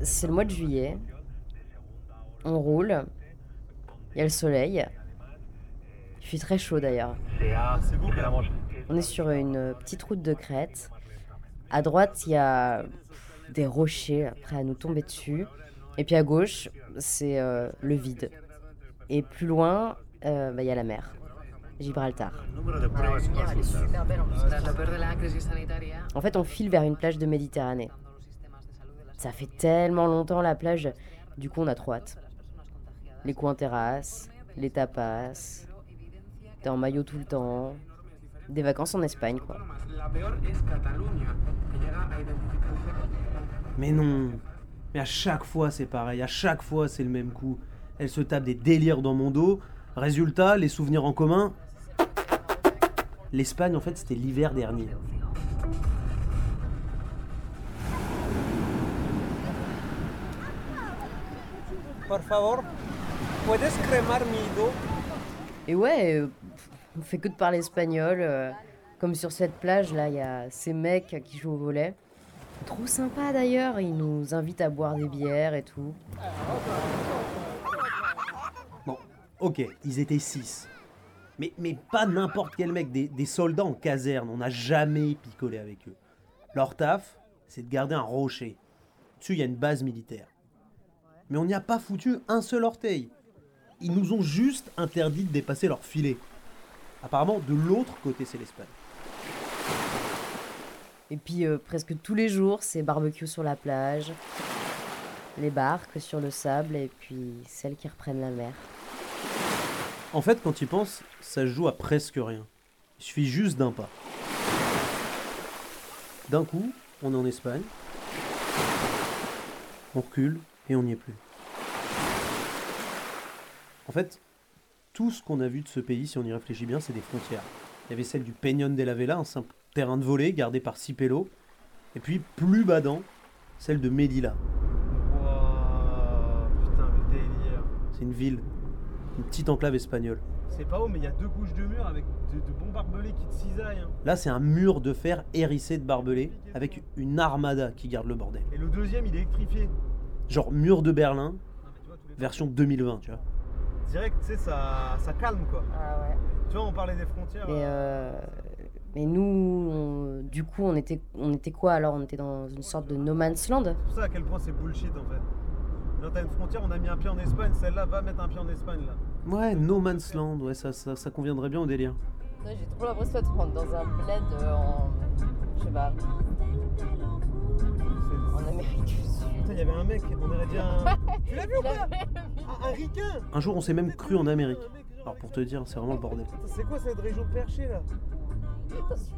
C'est le mois de juillet. On roule. Il y a le soleil. Il fait très chaud d'ailleurs. On est sur une petite route de crête. À droite, il y a des rochers prêts à nous tomber dessus. Et puis à gauche, c'est euh, le vide. Et plus loin, euh, bah, il y a la mer. Gibraltar. Sanitaria, En fait, on file vers une plage de Méditerranée. Ça fait tellement longtemps la plage, du coup on a trop hâte. Les coups en terrasse, les tapas, t'es en maillot tout le temps, des vacances en Espagne quoi. Mais non. Mais à chaque fois, c'est pareil. À chaque fois, c'est le même coup. Elle se tape des délires dans mon dos. Résultat, les souvenirs en commun. L'Espagne, en fait, c'était l'hiver dernier. Por favor, ¿puedes cremar mi dos? Et ouais, euh, on fait que de parler espagnol. euh, comme sur cette plage là, il y a ces mecs qui jouent au volet. Trop sympa d'ailleurs, ils nous invitent à boire des bières et tout. Bon, ok, ils étaient six. Mais, pas n'importe quel mec, des, des soldats en caserne. On n'a jamais picolé avec eux. Leur taf, c'est de garder un rocher. Dessus, il y a une base militaire. Mais on n'y a pas foutu un seul orteil. Ils nous ont juste interdit de dépasser leur filet. Apparemment, de l'autre côté, c'est l'Espagne. Et puis euh, presque tous les jours, c'est barbecue sur la plage, les barques sur le sable et puis celles qui reprennent la mer. En fait, quand tu y penses, ça se joue à presque rien. Il suffit juste d'un pas. D'un coup, on est en Espagne. On recule et on n'y est plus. En fait, tout ce qu'on a vu de ce pays, si on y réfléchit bien, c'est des frontières. Il y avait celle du Peñón de la Vela, un simple terrain de volée gardé par Cipello. Et puis, plus badant, celle de Melilla. Wouah, putain, le délire. C'est une ville, une petite enclave espagnole. C'est pas haut, mais il y a deux couches de mur avec de, de bons barbelés qui te cisaillent. hein. Là, c'est un mur de fer hérissé de barbelés, avec une armada qui garde le bordel. Et le deuxième, il est électrifié. Genre mur de Berlin, Non, mais tu vois, tous les version 2020, tu vois. Direct, tu sais, ça, ça calme quoi. Ah ouais. Tu vois, on parlait des frontières. Mais, euh, euh, mais nous, on- du coup, on était, on était quoi alors? On était dans une sorte de no man's land? C'est pour ça à quel point c'est bullshit en fait. Là, t'as une frontière, on a mis un pied en Espagne, celle-là va mettre un pied en Espagne là. Ouais, No Man's Land, ouais, ça, ça, ça conviendrait bien au délire. J'ai trop l'impression d'être dans un bled euh, en. Je sais pas, en Amérique du Sud. Putain, il y avait un mec, on aurait dit un. tu l'as vu ou pas un, un ricain Un jour, on s'est même cru en Amérique. Alors pour te dire, c'est vraiment le bordel. C'est quoi cette région perchée là? Attention.